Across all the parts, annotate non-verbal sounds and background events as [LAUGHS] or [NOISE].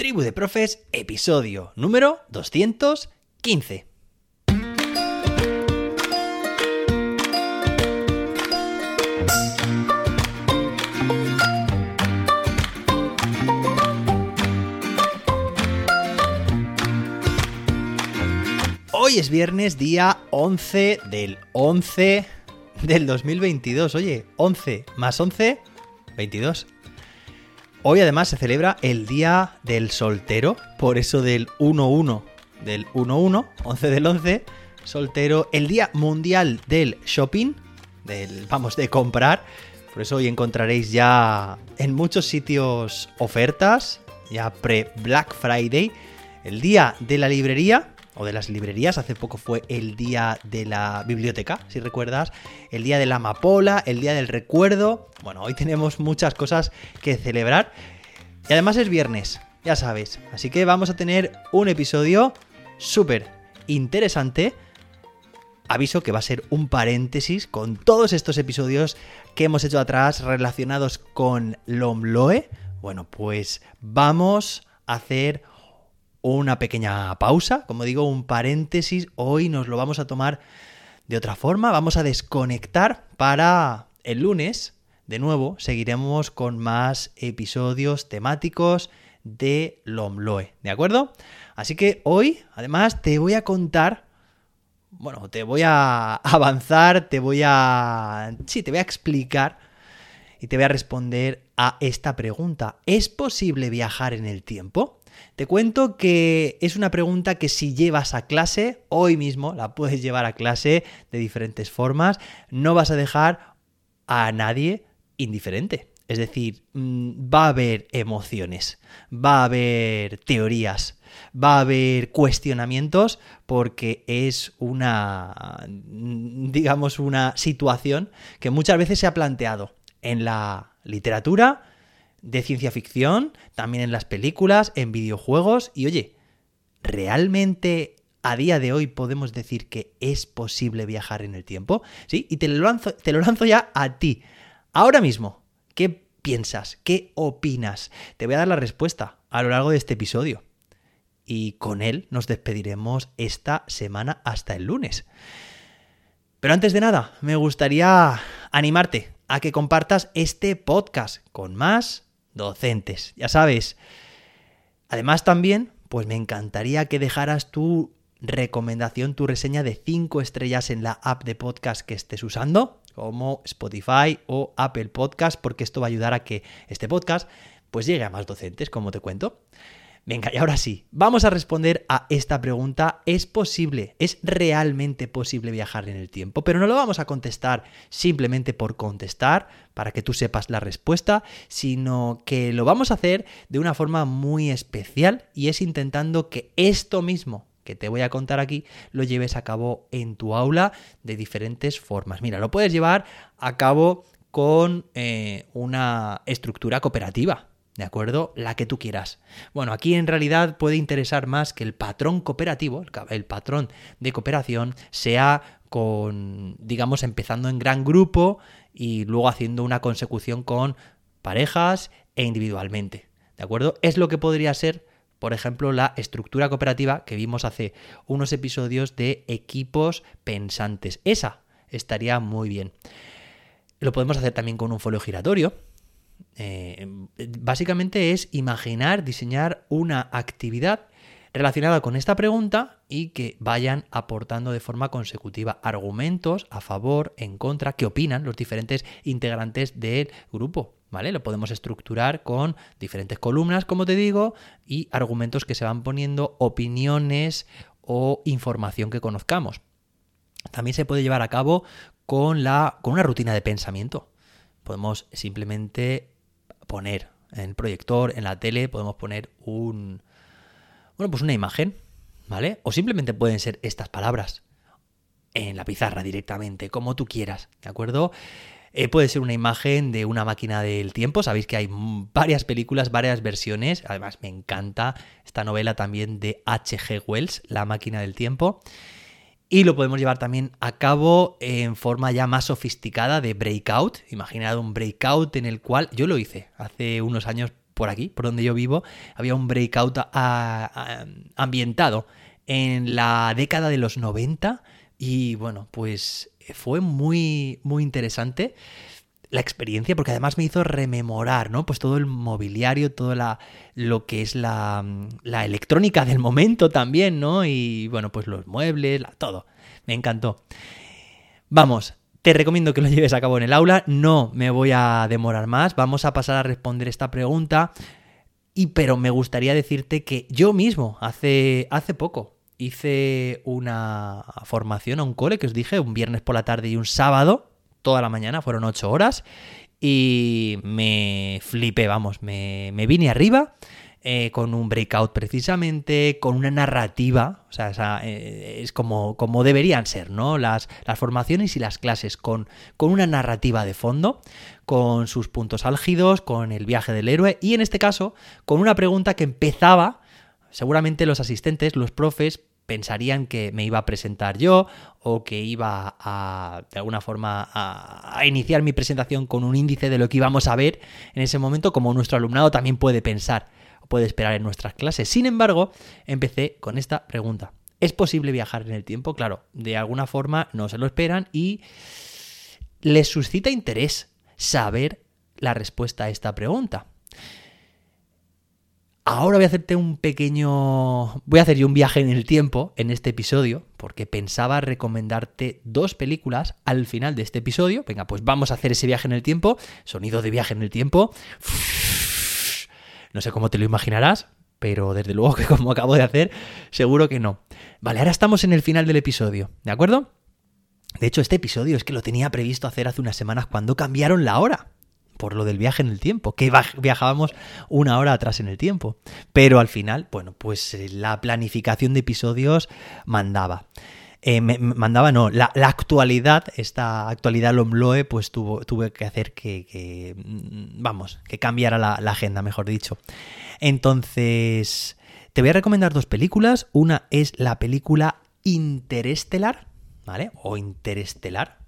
Tribu de Profes, episodio número 215. Hoy es viernes, día 11 del 11 del 2022. Oye, 11 más 11, 22. Hoy además se celebra el Día del Soltero, por eso del 1-1, del 1-1, 11 del 11, soltero, el Día Mundial del Shopping, del, vamos, de comprar, por eso hoy encontraréis ya en muchos sitios ofertas, ya pre-Black Friday, el Día de la Librería, o de las librerías. Hace poco fue el día de la biblioteca, si recuerdas, el día de la amapola, el día del recuerdo. Bueno, hoy tenemos muchas cosas que celebrar. Y además es viernes, ya sabes. Así que vamos a tener un episodio súper interesante. Aviso que va a ser un paréntesis con todos estos episodios que hemos hecho atrás relacionados con Lomloe. Bueno, pues vamos a hacer una pequeña pausa, como digo, un paréntesis. Hoy nos lo vamos a tomar de otra forma, vamos a desconectar para el lunes. De nuevo, seguiremos con más episodios temáticos de Lomloe, ¿de acuerdo? Así que hoy, además, te voy a contar, bueno, te voy a [LAUGHS] avanzar, te voy a... Sí, te voy a explicar y te voy a responder a esta pregunta. ¿Es posible viajar en el tiempo? Te cuento que es una pregunta que si llevas a clase, hoy mismo la puedes llevar a clase de diferentes formas, no vas a dejar a nadie indiferente. Es decir, mm, va a haber emociones, va a haber teorías, va a haber cuestionamientos porque es una, digamos, una situación que muchas veces se ha planteado en la literatura, de ciencia ficción, también en las películas, en videojuegos. Y oye, ¿realmente a día de hoy podemos decir que es posible viajar en el tiempo? Sí, y te lo lanzo, te lo lanzo ya a ti. Ahora mismo, ¿qué piensas? ¿Qué opinas? Te voy a dar la respuesta a lo largo de este episodio. Y con él nos despediremos esta semana hasta el lunes. Pero antes de nada, me gustaría animarte a que compartas este podcast con más docentes, ya sabes. Además también, pues me encantaría que dejaras tu recomendación, tu reseña de 5 estrellas en la app de podcast que estés usando, como Spotify o Apple Podcast, porque esto va a ayudar a que este podcast pues llegue a más docentes, como te cuento. Venga, y ahora sí, vamos a responder a esta pregunta. ¿Es posible, es realmente posible viajar en el tiempo? Pero no lo vamos a contestar simplemente por contestar, para que tú sepas la respuesta, sino que lo vamos a hacer de una forma muy especial y es intentando que esto mismo que te voy a contar aquí lo lleves a cabo en tu aula de diferentes formas. Mira, lo puedes llevar a cabo con eh, una estructura cooperativa. ¿De acuerdo? La que tú quieras. Bueno, aquí en realidad puede interesar más que el patrón cooperativo, el patrón de cooperación, sea con, digamos, empezando en gran grupo y luego haciendo una consecución con parejas e individualmente, ¿de acuerdo? Es lo que podría ser, por ejemplo, la estructura cooperativa que vimos hace unos episodios de equipos pensantes. Esa estaría muy bien. Lo podemos hacer también con un folio giratorio, eh, básicamente es imaginar, diseñar una actividad relacionada con esta pregunta y que vayan aportando de forma consecutiva argumentos a favor, en contra, que opinan los diferentes integrantes del grupo. ¿Vale? Lo podemos estructurar con diferentes columnas, como te digo, y argumentos que se van poniendo, opiniones o información que conozcamos. También se puede llevar a cabo con, la, con una rutina de pensamiento. Podemos simplemente poner en el proyector, en la tele, podemos poner un. Bueno, pues una imagen, ¿vale? O simplemente pueden ser estas palabras en la pizarra directamente, como tú quieras, ¿de acuerdo? Eh, puede ser una imagen de una máquina del tiempo. Sabéis que hay varias películas, varias versiones. Además, me encanta esta novela también de H.G. Wells, La máquina del tiempo y lo podemos llevar también a cabo en forma ya más sofisticada de breakout. Imaginad un breakout en el cual yo lo hice hace unos años por aquí, por donde yo vivo, había un breakout ambientado en la década de los 90 y bueno, pues fue muy, muy interesante la experiencia, porque además me hizo rememorar, ¿no? Pues todo el mobiliario, todo la, lo que es la, la electrónica del momento también, ¿no? Y bueno, pues los muebles, todo. Me encantó. Vamos, te recomiendo que lo lleves a cabo en el aula. No me voy a demorar más. Vamos a pasar a responder esta pregunta. Y pero me gustaría decirte que yo mismo, hace, hace poco, hice una formación a un cole que os dije, un viernes por la tarde y un sábado toda la mañana, fueron ocho horas, y me flipé, vamos, me, vine arriba. Eh, con un breakout precisamente, con una narrativa, o sea, eh, es como, como deberían ser, ¿no? Las, las formaciones y las clases, con, con, una narrativa de fondo, con sus puntos álgidos, con el viaje del héroe, y en este caso, con una pregunta que empezaba, seguramente los asistentes, los profes, pensarían que me iba a presentar yo o que iba a, de alguna forma, a, iniciar mi presentación con un índice de lo que íbamos a ver en ese momento, como nuestro alumnado también puede pensar o puede esperar en nuestras clases. Sin embargo, empecé con esta pregunta. ¿Es posible viajar en el tiempo? Claro, de alguna forma no se lo esperan y les suscita interés saber la respuesta a esta pregunta. Ahora voy a hacerte un pequeño... Voy a hacer yo un viaje en el tiempo en este episodio, porque pensaba recomendarte dos películas al final de este episodio. Venga, pues vamos a hacer ese viaje en el tiempo. Sonido de viaje en el tiempo. No sé cómo te lo imaginarás, pero desde luego que como acabo de hacer, seguro que no. Vale, ahora estamos en el final del episodio, ¿de acuerdo? De hecho, este episodio es que lo tenía previsto hacer hace unas semanas cuando cambiaron la hora por lo del viaje en el tiempo, que viajábamos una hora atrás en el tiempo. Pero al final, bueno, pues eh, la planificación de episodios mandaba. Eh, mandaba, no, la, actualidad, esta actualidad Lomloe, pues tuvo, tuve que hacer que, mm, vamos, que cambiara la, la agenda, mejor dicho. Entonces, te voy a recomendar dos películas. Una es la película Interestelar, ¿vale? O Interestelar,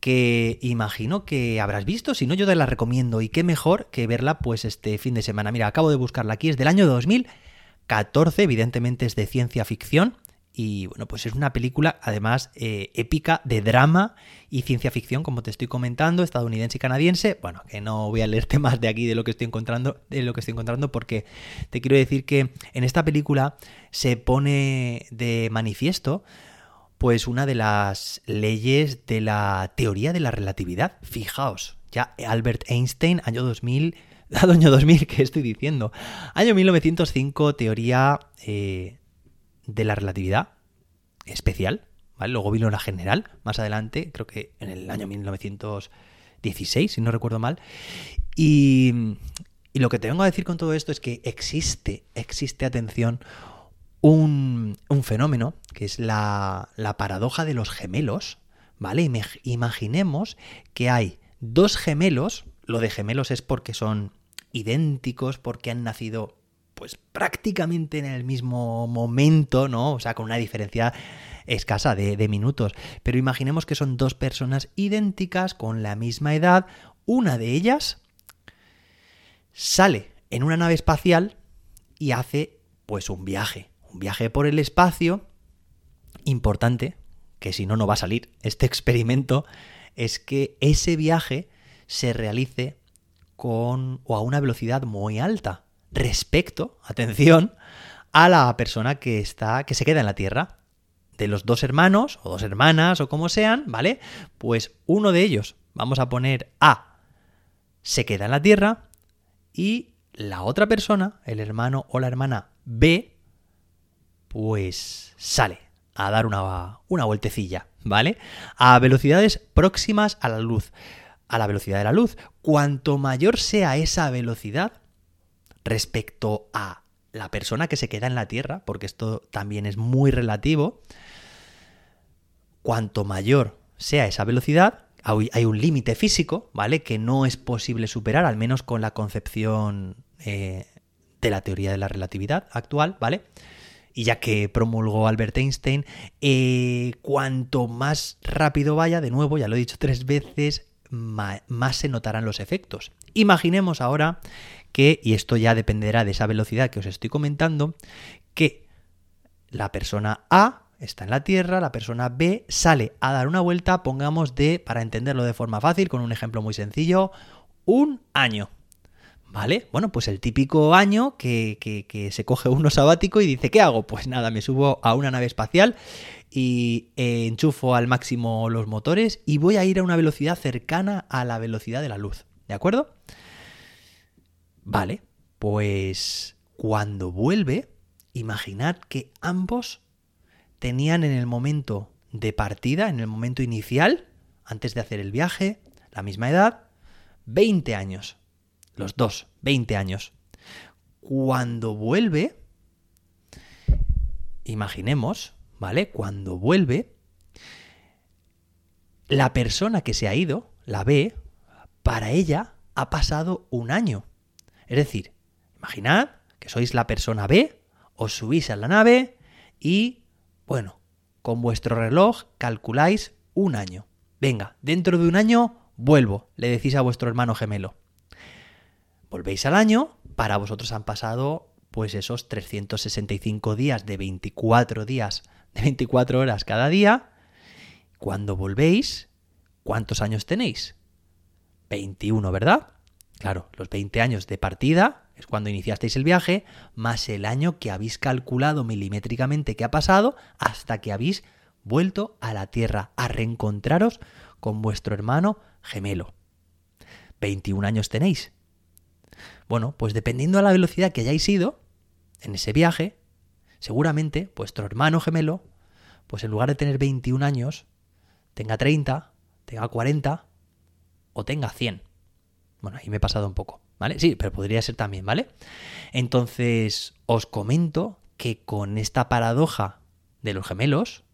que imagino que habrás visto, si no yo te la recomiendo y qué mejor que verla pues este fin de semana. Mira, acabo de buscarla aquí, es del año 2014, evidentemente es de ciencia ficción y bueno, pues es una película además eh, épica de drama y ciencia ficción, como te estoy comentando, estadounidense y canadiense. Bueno, que no voy a leerte [LAUGHS] más de aquí de lo que estoy encontrando, de lo que estoy encontrando, porque te quiero decir que en esta película se pone de manifiesto pues una de las leyes de la teoría de la relatividad. Fijaos, ya Albert Einstein, año 2000, [LAUGHS] año 2000, ¿qué estoy diciendo? Año 1905, teoría eh, de la relatividad especial, ¿vale? Luego vino la general, más adelante, creo que en el año 1916, si no recuerdo mal. Y, y lo que te vengo a decir con todo esto es que existe, existe, atención, un, fenómeno que es la, paradoja de los gemelos, ¿vale? Imaginemos que hay dos gemelos, lo de gemelos es porque son idénticos, porque han nacido pues prácticamente en el mismo momento, ¿no? O sea, con una diferencia escasa de, de, minutos. Pero imaginemos que son dos personas idénticas, con la misma edad. Una de ellas sale en una nave espacial y hace pues un viaje un viaje por el espacio importante, que si no, no va a salir este [LAUGHS] experimento, es que ese viaje se realice con o a una velocidad muy alta respecto, atención, a la persona que está que se queda en la Tierra. De los dos hermanos o dos hermanas o como sean, ¿vale? Pues uno de ellos, vamos a poner A, se queda en la Tierra y la otra persona, el hermano o la hermana B, pues sale a dar una, una vueltecilla, ¿vale? A velocidades próximas a la luz, a la velocidad de la luz. Cuanto mayor sea esa velocidad respecto a la persona que se queda en la Tierra, porque esto también es muy relativo, cuanto mayor sea esa velocidad, hay un límite físico, ¿vale? Que no es posible superar, al menos con la concepción eh, de la teoría de la relatividad actual, ¿vale? Y ya que promulgó Albert Einstein, eh, cuanto más rápido vaya, de nuevo, ya lo he dicho tres veces, más se notarán los efectos. Imaginemos ahora que, y esto ya dependerá de esa velocidad que os estoy comentando, que la persona A está en la Tierra, la persona B sale a dar una vuelta, pongamos de, para entenderlo de forma fácil, con un ejemplo muy sencillo, un año. ¿Vale? Bueno, pues el típico año que, que, se coge uno [LAUGHS] sabático y dice, ¿qué hago? Pues nada, me subo a una nave espacial y enchufo al máximo los motores y voy a ir a una velocidad cercana a la velocidad de la luz. ¿De acuerdo? Vale, pues cuando vuelve, imaginad que ambos tenían en el momento de partida, en el momento inicial, antes de hacer el viaje, la misma edad, 20 años. Los dos, 20 años. Cuando vuelve, imaginemos, ¿vale? Cuando vuelve, la persona que se ha ido, la ve, para ella ha pasado un año. Es decir, imaginad que sois la persona B, os subís a la nave y, bueno, con vuestro reloj calculáis un año. Venga, dentro de un año vuelvo, le decís a vuestro hermano gemelo. Volvéis al año, para vosotros han pasado pues esos 365 días de 24 días, de 24 horas cada día. Cuando volvéis, ¿cuántos años tenéis? 21, ¿verdad? Claro, los 20 años de partida es cuando iniciasteis el viaje, más el año que habéis calculado milimétricamente que ha pasado hasta que habéis vuelto a la Tierra a reencontraros con vuestro hermano gemelo. 21 años tenéis. Bueno, pues dependiendo de la velocidad que hayáis ido en ese viaje, seguramente vuestro hermano gemelo, pues en lugar de tener 21 años, tenga 30, tenga 40 o tenga 100. Bueno, ahí me he pasado un poco, ¿vale? Sí, pero podría ser también, ¿vale? Entonces, os comento que con esta paradoja de los gemelos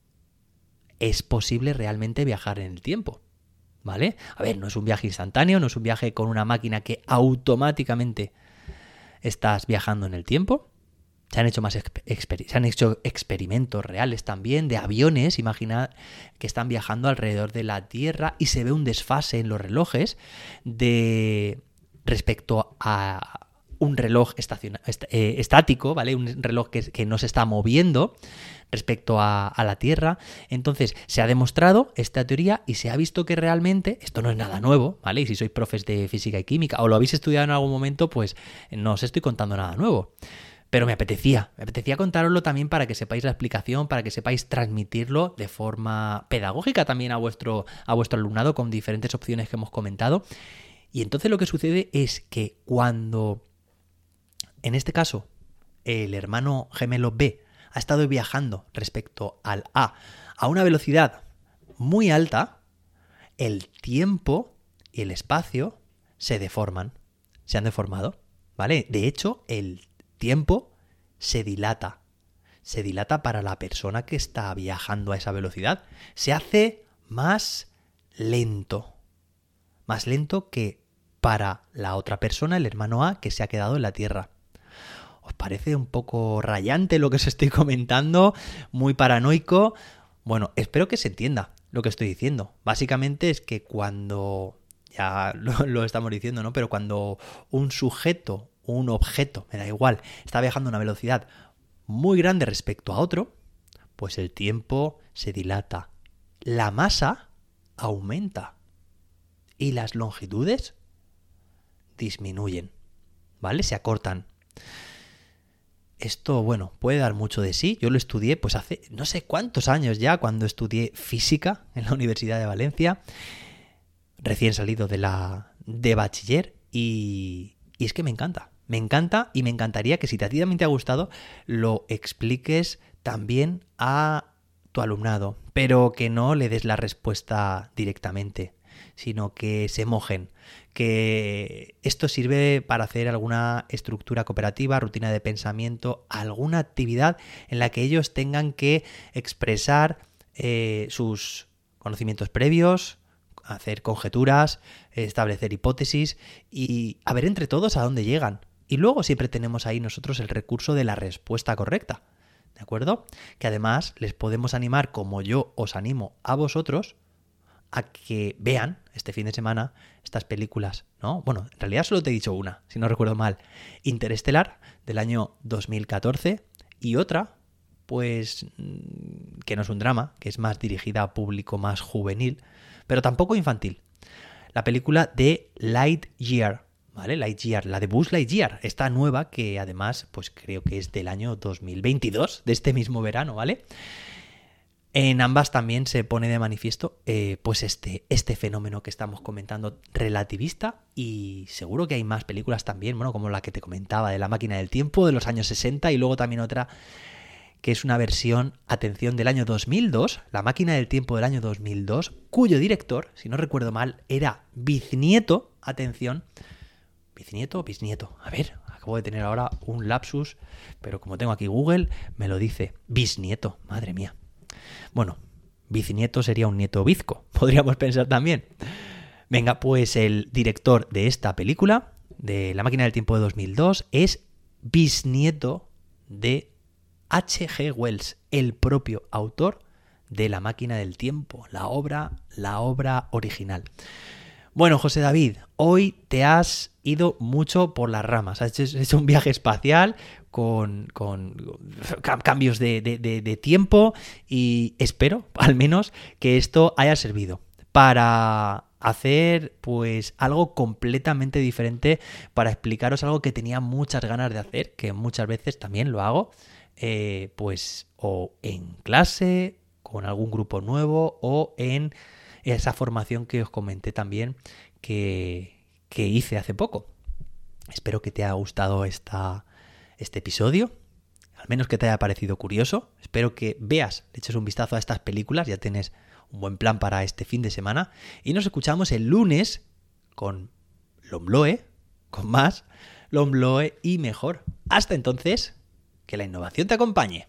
es posible realmente viajar en el tiempo, ¿vale? A ver, no es un viaje instantáneo, no es un viaje con una máquina que automáticamente estás viajando en el tiempo. Se han hecho más se han hecho experimentos reales también de aviones, imaginad que están viajando alrededor de la Tierra y se ve un desfase en los relojes de respecto a un reloj eh, estático, ¿vale? Un reloj que, que, no se está moviendo respecto a, la Tierra. Entonces, se ha demostrado esta teoría y se ha visto que realmente esto no es nada nuevo, ¿vale? Y si sois profes de física y química o lo habéis estudiado en algún momento, pues no os estoy contando nada nuevo pero me apetecía, me apetecía contároslo también para que sepáis la explicación, para que sepáis transmitirlo de forma pedagógica también a vuestro, a vuestro alumnado con diferentes opciones que hemos comentado. Y entonces lo que sucede es que cuando, en este caso, el hermano gemelo B ha estado viajando respecto al A a una velocidad muy alta, el tiempo y el espacio se deforman, se han deformado, ¿vale? De hecho, el tiempo se dilata. Se dilata para la persona que está viajando a esa velocidad. Se hace más lento. Más lento que para la otra persona, el hermano A, que se ha quedado en la Tierra. ¿Os parece un poco rayante lo que os estoy [LAUGHS] comentando? Muy paranoico. Bueno, espero que se entienda lo que estoy diciendo. Básicamente es que cuando, ya lo, estamos diciendo, ¿no? Pero cuando un sujeto un objeto, me da igual, está viajando a una velocidad muy grande respecto a otro, pues el tiempo se dilata. La masa aumenta y las longitudes disminuyen, ¿vale? Se acortan. Esto, bueno, puede dar mucho de sí. Yo lo estudié pues hace no sé cuántos años ya, cuando estudié física en la Universidad de Valencia, recién salido de la de bachiller y, y es que me encanta. Me encanta y me encantaría que si a ti también te ha gustado, lo expliques también a tu alumnado, pero que no le des la respuesta directamente, sino que se mojen, que esto sirve para hacer alguna estructura cooperativa, rutina de pensamiento, alguna actividad en la que ellos tengan que expresar eh, sus conocimientos previos, hacer conjeturas, establecer hipótesis y a ver entre todos a dónde llegan. Y luego siempre tenemos ahí nosotros el recurso de la respuesta correcta. ¿De acuerdo? Que además les podemos animar, como yo os animo a vosotros, a que vean este fin de semana estas películas, ¿no? Bueno, en realidad solo te he dicho una, si no recuerdo mal. Interestelar, del año 2014, y otra, pues, mm, que no es un drama, que es más dirigida a público más juvenil, pero tampoco infantil. La película de Lightyear, ¿vale? Lightyear, la de Buzz Lightyear, esta nueva que además, pues creo que es del año 2022, de este mismo verano, ¿vale? En ambas también se pone de manifiesto eh, pues este, este fenómeno que estamos comentando relativista y seguro que hay más películas también, bueno, como la que te comentaba de la máquina del tiempo de los años 60 y luego también otra que es una versión, atención, del año 2002, la máquina del tiempo del año 2002, cuyo director, si no recuerdo mal, era bisnieto, atención, bisnieto o bisnieto, a ver, acabo de tener ahora un lapsus, pero como tengo aquí Google, me lo dice, bisnieto, madre mía. Bueno, bisnieto sería un nieto bizco, [LAUGHS] podríamos pensar también. Venga, pues el director de esta película, de La máquina del tiempo de 2002, es bisnieto de H.G. Wells, el propio autor de La máquina del tiempo, la obra, la obra original. Bueno, José David, hoy te has ido mucho por las ramas. Has hecho un viaje espacial con, cambios de, tiempo y espero, [LAUGHS] al menos, que esto haya servido para hacer pues algo completamente diferente para explicaros algo que tenía muchas ganas de hacer, que muchas veces también lo hago, eh, pues o en clase, con algún grupo nuevo o en esa formación que os comenté también que, hice hace poco. Espero que te haya gustado esta, este episodio, al menos que te haya parecido curioso. Espero que veas, le eches un vistazo a estas películas, ya tienes un buen plan para este fin de semana. Y nos escuchamos el lunes con Lombloe, con más Lombloe y mejor. Hasta entonces, que la innovación te acompañe.